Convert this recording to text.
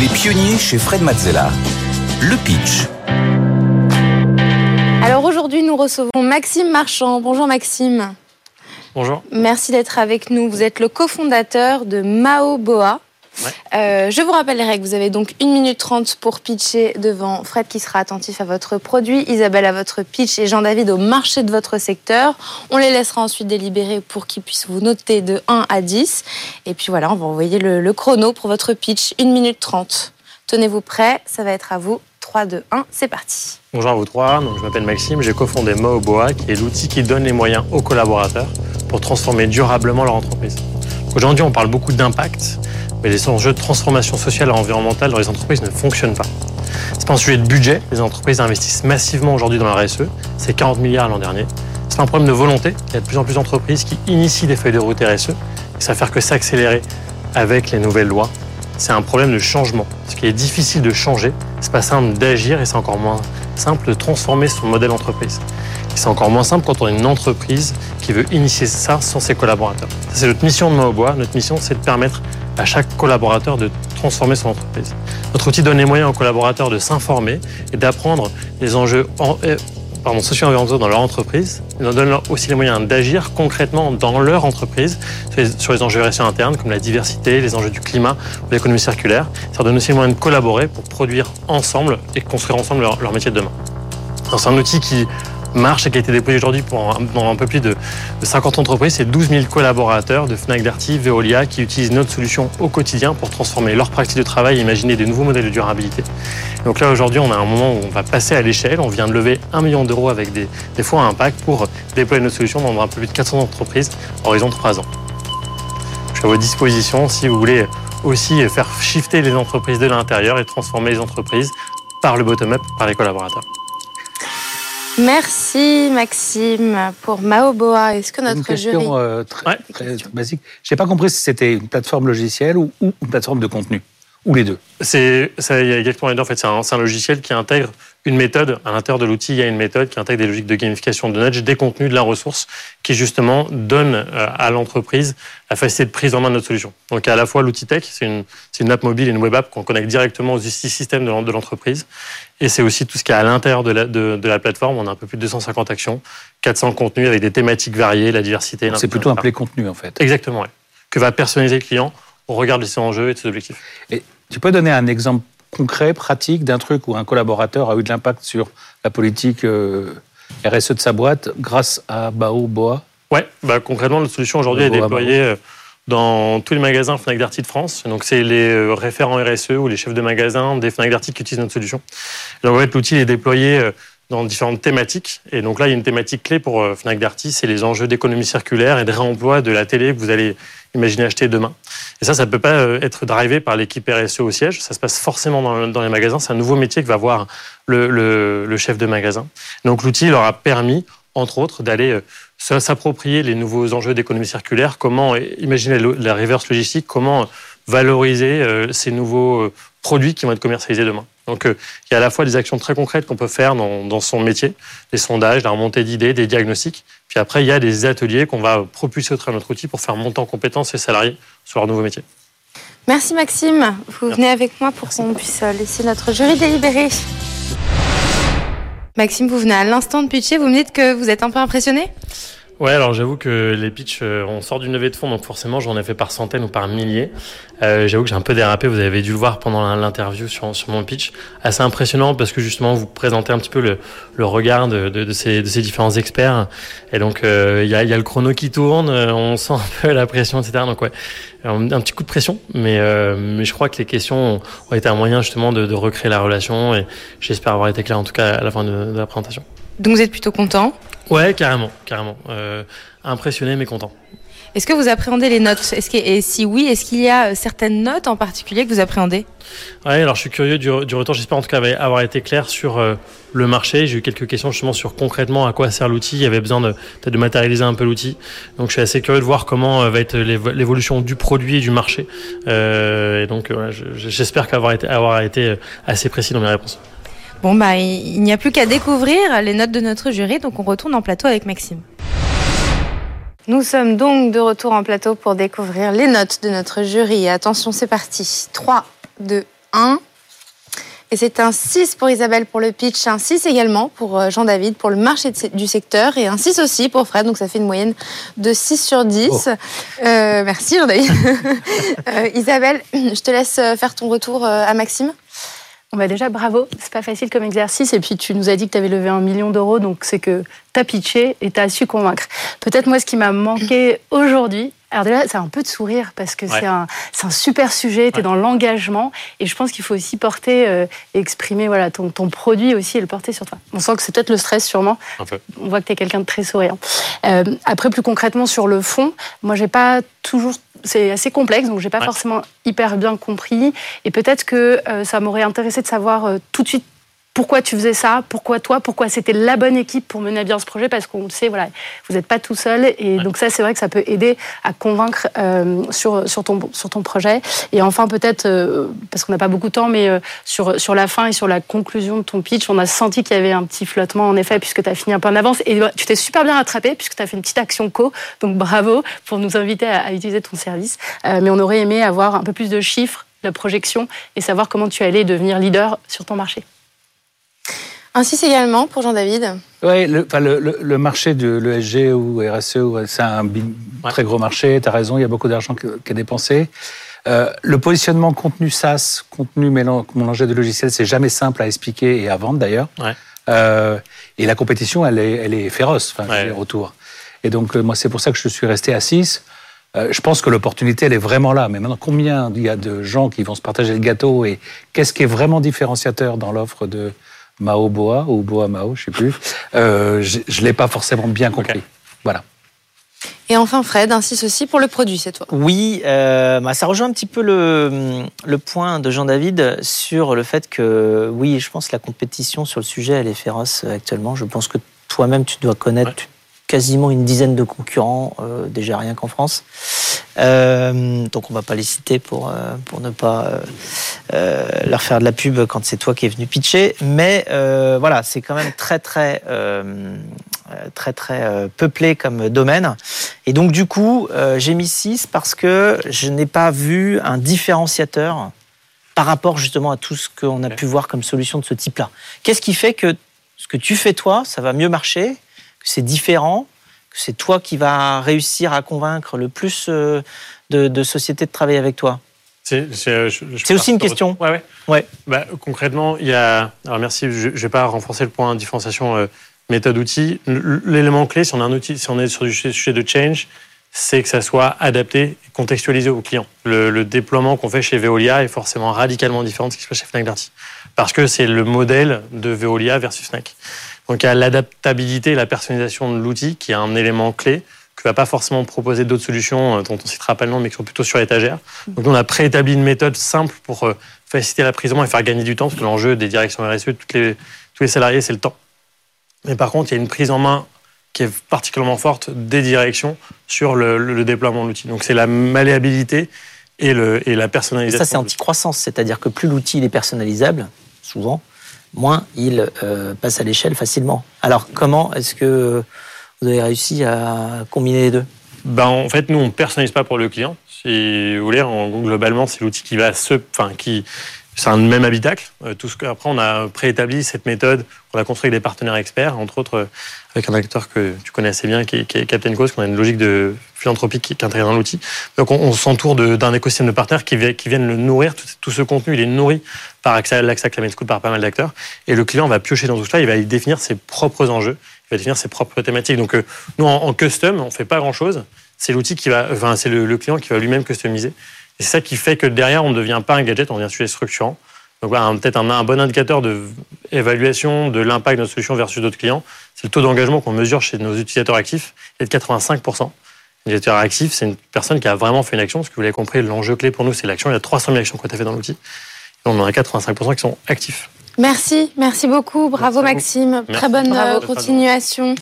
Les pionniers chez Fred Mazzella. Le pitch. Alors aujourd'hui, nous recevons Maxime Marchand. Bonjour Maxime. Bonjour. Merci d'être avec nous. Vous êtes le cofondateur de Maoboa. Euh, je vous rappelle les règles. Vous avez donc 1 minute 30 pour pitcher devant Fred qui sera attentif à votre produit, Isabelle à votre pitch et Jean-David au marché de votre secteur. On les laissera ensuite délibérer pour qu'ils puissent vous noter de 1 à 10. Et puis voilà, on va envoyer le, chrono pour votre pitch. 1 minute 30. Tenez-vous prêts, ça va être à vous. 3, 2, 1, c'est parti. Bonjour à vous trois, je m'appelle Maxime, j'ai cofondé Maoboa, qui est l'outil qui donne les moyens aux collaborateurs pour transformer durablement leur entreprise. Aujourd'hui, on parle beaucoup d'impact, mais les enjeux de transformation sociale et environnementale dans les entreprises ne fonctionnent pas. C'est pas un sujet de budget, les entreprises investissent massivement aujourd'hui dans la RSE, c'est 40 milliards l'an dernier. C'est un problème de volonté, il y a de plus en plus d'entreprises qui initient des feuilles de route RSE, et ça va faire que s'accélérer avec les nouvelles lois. C'est un problème de changement. Ce qui est difficile de changer, c'est pas simple d'agir et c'est encore moins simple de transformer son modèle entreprise. Et c'est encore moins simple quand on est une entreprise qui veut initier ça sans ses collaborateurs. C'est notre mission de Maobois. Notre mission, c'est de permettre à chaque collaborateur de transformer son entreprise. Notre outil donne les moyens aux collaborateurs de s'informer et d'apprendre les enjeux en, euh, pardon, socio-environnementaux dans leur entreprise. Il leur donne aussi les moyens d'agir concrètement dans leur entreprise sur les, enjeux RSE internes comme la diversité, les enjeux du climat ou l'économie circulaire. Ça leur donne aussi les moyens de collaborer pour produire ensemble et construire ensemble leur, leur métier de demain. C'est un outil qui marche qui a été déployé aujourd'hui pour un- dans un peu plus de, de 50 entreprises. C'est 12 000 collaborateurs de Fnac Darty, Veolia qui utilisent notre solution au quotidien pour transformer leur pratique de travail et imaginer des nouveaux modèles de durabilité. Donc là, aujourd'hui, on a un moment où on va passer à l'échelle. On vient de lever 1 million d'euros avec des, des fonds à impact pour déployer notre solution dans un peu plus de 400 entreprises à horizon de 3 ans. Je suis à votre disposition si vous voulez aussi faire shifter les entreprises de l'intérieur et transformer les entreprises par le bottom-up, par les collaborateurs. Merci Maxime pour Maoboa. Est-ce que Une notre jury... question euh, très, Ouais. très basique. Je n'ai pas compris si c'était une plateforme logicielle ou, ou une plateforme de contenu. Ou les deux. C'est, exactement les deux. En fait, c'est un, logiciel qui intègre une méthode. À l'intérieur de l'outil, il y a une méthode qui intègre des logiques de gamification de nudge, des contenus, de la ressource, qui justement donne euh, à l'entreprise la facilité de prise en main de notre solution. Donc, à la fois l'outil tech, c'est une, une app mobile et une web app qu'on connecte directement aux systèmes de l'en- de l'entreprise. Et c'est aussi tout ce qu'il y a à l'intérieur de la, de, de la plateforme. On a un peu plus de 250 actions, 400 contenus avec des thématiques variées, la diversité. C'est plutôt un play contenu en fait. Exactement, ouais. Que va personnaliser le client au regard de ses enjeux et de ses objectifs. Et tu peux donner un exemple concret, pratique, d'un truc où un collaborateur a eu de l'impact sur la politique euh, RSE de sa boîte grâce à Bao Boa? Ouais, bah, concrètement, notre solution aujourd'hui est déployée euh, dans tous les magasins Fnac Darty de France. Donc, c'est les euh, référents RSE ou les chefs de magasin des Fnac Darty qui utilisent notre solution. Donc, en fait, l'outil est déployé dans différentes thématiques. Et donc là, il y a une thématique clé pour Fnac Darty, c'est les enjeux d'économie circulaire et de réemploi de la télé que vous allez imaginer acheter demain. Et ça, ça ne peut pas euh, être drivé par l'équipe RSE au siège. Ça se passe forcément dans, les magasins. C'est un nouveau métier que va voir le, le- le chef de magasin. Donc l'outil leur a permis, entre autres, d'aller euh, s'approprier les nouveaux enjeux d'économie circulaire. Comment euh, imaginer la reverse logistique? Comment valoriser ces nouveaux produits qui vont être commercialisés demain? Donc, euh, il y a à la fois des actions très concrètes qu'on peut faire dans, dans son métier, des sondages, la remontée d'idées, des diagnostics. Puis après, il y a des ateliers qu'on va propulser au travers de notre outil pour faire monter en compétences les salariés sur leur nouveau métier. Merci Maxime. Vous venez avec moi pour qu'on puisse euh, laisser notre jury délibérer. Maxime, vous venez à l'instant de pitcher. Vous me dites que vous êtes un peu impressionné? Ouais, alors j'avoue que les pitchs, euh, on sort d'une levée de fonds, donc forcément j'en ai fait par centaines ou par milliers. Euh, j'avoue que j'ai un peu dérapé, vous avez dû le voir pendant l'interview sur, sur mon pitch. Assez impressionnant parce que justement vous présentez un petit peu le, le regard de, de, ces, de ces différents experts. Et donc euh, il y, a, y a le chrono qui tourne, on sent un peu la pression, etc. Donc ouais, un, petit coup de pression, mais, mais je crois que les questions ont été un moyen justement de, recréer la relation et j'espère avoir été clair en tout cas à la fin de la présentation. Donc vous êtes plutôt content? Ouais, carrément, carrément. Euh, impressionné mais content. Est-ce que vous appréhendez les notes? Est-ce que, Et si oui, est-ce qu'il y a euh, certaines notes en particulier que vous appréhendez? Ouais, alors je suis curieux du, du retour. J'espère en tout cas avoir été clair sur euh, le marché. J'ai eu quelques questions justement sur concrètement à quoi sert l'outil. Il y avait besoin de, peut-être de matérialiser un peu l'outil. Donc je suis assez curieux de voir comment euh, va être l'évo- l'évolution du produit et du marché. Euh, et donc voilà, je- je- j'espère qu'avoir été, avoir été assez précis dans mes réponses. Bon, bah, il n'y a plus qu'à découvrir les notes de notre jury, donc on retourne en plateau avec Maxime. Nous sommes donc de retour en plateau pour découvrir les notes de notre jury. Attention, c'est parti. 3, 2, 1. Et c'est un 6 pour Isabelle pour le pitch, un 6 également pour euh, Jean-David pour le marché du secteur et un 6 aussi pour Fred. Donc ça fait une moyenne de 6 sur 10. Euh, merci Jean-David. Euh, Isabelle, je te laisse faire ton retour à Maxime. On va déjà bravo, c'est pas facile comme exercice. Et puis tu nous as dit que tu avais levé un million d'euros, donc c'est que tu as pitché et tu as su convaincre. Peut-être moi ce qui m'a manqué aujourd'hui, alors déjà, c'est un peu de sourire parce que c'est un, un, super sujet, tu es dans l'engagement et je pense qu'il faut aussi porter euh, et exprimer voilà, ton, ton, produit aussi et le porter sur toi. On sent que c'est peut-être le stress sûrement. On voit que tu es quelqu'un de très souriant. Euh, après, plus concrètement sur le fond, moi j'ai pas toujours c'est assez complexe, donc j'ai pas forcément hyper bien compris. Et peut-être que euh, ça m'aurait intéressé de savoir tout de suite pourquoi tu faisais ça, pourquoi toi, pourquoi c'était la bonne équipe pour mener à bien ce projet, parce qu'on le sait, voilà, vous n'êtes pas tout seul, et donc ça, c'est vrai que ça peut aider à convaincre euh, sur, sur, ton, sur ton projet. Et enfin, peut-être, euh, parce qu'on n'a pas beaucoup de temps, mais euh, sur, sur la fin et sur la conclusion de ton pitch, on a senti qu'il y avait un petit flottement, en effet, puisque tu as fini un peu en avance, et tu t'es super bien rattrapé, puisque tu as fait une petite action co, donc bravo pour nous inviter à, à utiliser ton service. mais on aurait aimé avoir un peu plus de chiffres, de projection, et savoir comment tu allais devenir leader sur ton marché. Un 6 également pour Jean-David. Oui, le, le, le, marché de l'ESG ou RSE, c'est un très gros marché, tu as raison, il y a beaucoup d'argent qui est dépensé. Euh, le positionnement contenu SaaS, contenu mélangé de logiciels, c'est jamais simple à expliquer et à vendre d'ailleurs. Ouais. Euh, et la compétition, elle est, elle est féroce, enfin, ouais. retour. Et donc, euh, moi, c'est pour ça que je suis resté à 6. Euh, je pense que l'opportunité, elle est vraiment là. Mais maintenant, combien il y a de gens qui vont se partager le gâteau et qu'est-ce qui est vraiment différenciateur dans l'offre de, Mao Boa ou Boa Mao, je sais plus. Euh, je ne l'ai pas forcément bien compris. Voilà. Et enfin, Fred, ainsi ceci pour le produit, c'est toi. Oui, euh, bah, ça rejoint un petit peu le, le point de Jean-David sur le fait que, oui, je pense que la compétition sur le sujet, elle est féroce actuellement. Je pense que toi-même, tu dois connaître quasiment une dizaine de concurrents, euh, déjà rien qu'en France. Euh, donc on va pas les citer pour, euh, pour ne pas leur faire de la pub quand c'est toi qui es venu pitcher. Mais voilà, c'est quand même très très très très peuplé comme domaine. Et donc du coup, j'ai mis 6 parce que je n'ai pas vu un différenciateur par rapport justement à tout ce qu'on a pu voir comme solution de ce type-là. Qu'est-ce qui fait que ce que tu fais toi, ça va mieux marcher que c'est différent, que c'est toi qui vas réussir à convaincre le plus euh, de, sociétés de travailler avec toi c'est aussi une question. Ouais, ouais. ouais. Bah, concrètement, il y a. Alors merci, je ne vais pas renforcer le point de différenciation euh, méthode-outil. L'élément clé, si on, a un outil, si on est sur du sujet de change, c'est que ça soit adapté et contextualisé aux clients. Le, déploiement qu'on fait chez Veolia est forcément radicalement différent de ce qui se passe chez Fnac Darty. Parce que c'est le modèle de Veolia versus Fnac. Donc il y a l'adaptabilité et la personnalisation de l'outil qui est un élément clé que va pas forcément proposer d'autres solutions euh, dont on citera pas le nom, mais qui sont plutôt sur étagère. Donc on a préétabli une méthode simple pour euh, faciliter la prise en main et faire gagner du temps, parce que l'enjeu des directions RSE, toutes les, tous les salariés, c'est le temps. Mais par contre, il y a une prise en main qui est particulièrement forte des directions sur le, déploiement de l'outil. Donc c'est la malléabilité et, le, et la personnalisation. Ça, c'est anti-croissance, c'est-à-dire que plus l'outil est personnalisable, souvent, moins il euh, passe à l'échelle facilement. Alors comment est-ce que vous avez réussi à combiner les deux? Ben, En fait, nous, on ne personnalise pas pour le client. Si vous voulez, globalement, c'est l'outil qui va se... Enfin, qui, c'est un même habitacle. Euh, tout ce après, on a préétabli cette méthode. On l'a construit avec des partenaires experts, entre autres euh, avec un acteur que tu connais assez bien, qui est, Captain Cause, qu'on a une logique de philanthropie qui, qui intègre dans l'outil. Donc, on, s'entoure d'un écosystème de partenaires qui, viennent le nourrir. Tout, ce contenu, il est nourri par à Climate School, par pas mal d'acteurs. Et le client va piocher dans tout cela. Il va y définir ses propres enjeux. Il va définir ses propres thématiques. Donc, euh, nous, en, custom, on fait pas grand chose. C'est l'outil qui va, enfin, c'est le client qui va lui-même customiser. Et c'est ça qui fait que derrière, on ne devient pas un gadget, on devient un sujet structurant. Donc voilà, peut-être un, bon indicateur d'évaluation de, l'impact de notre solution versus d'autres clients, c'est le taux d'engagement qu'on mesure chez nos utilisateurs actifs, il est de 85%. L'utilisateur actif, c'est une personne qui a vraiment fait une action, parce que vous l'avez compris, l'enjeu clé pour nous, c'est l'action. Il y a 300 000 actions qu'on a fait dans l'outil. On en a 85% qui sont actifs. Merci, merci beaucoup. Bravo Maxime. Très bonne euh, continuation.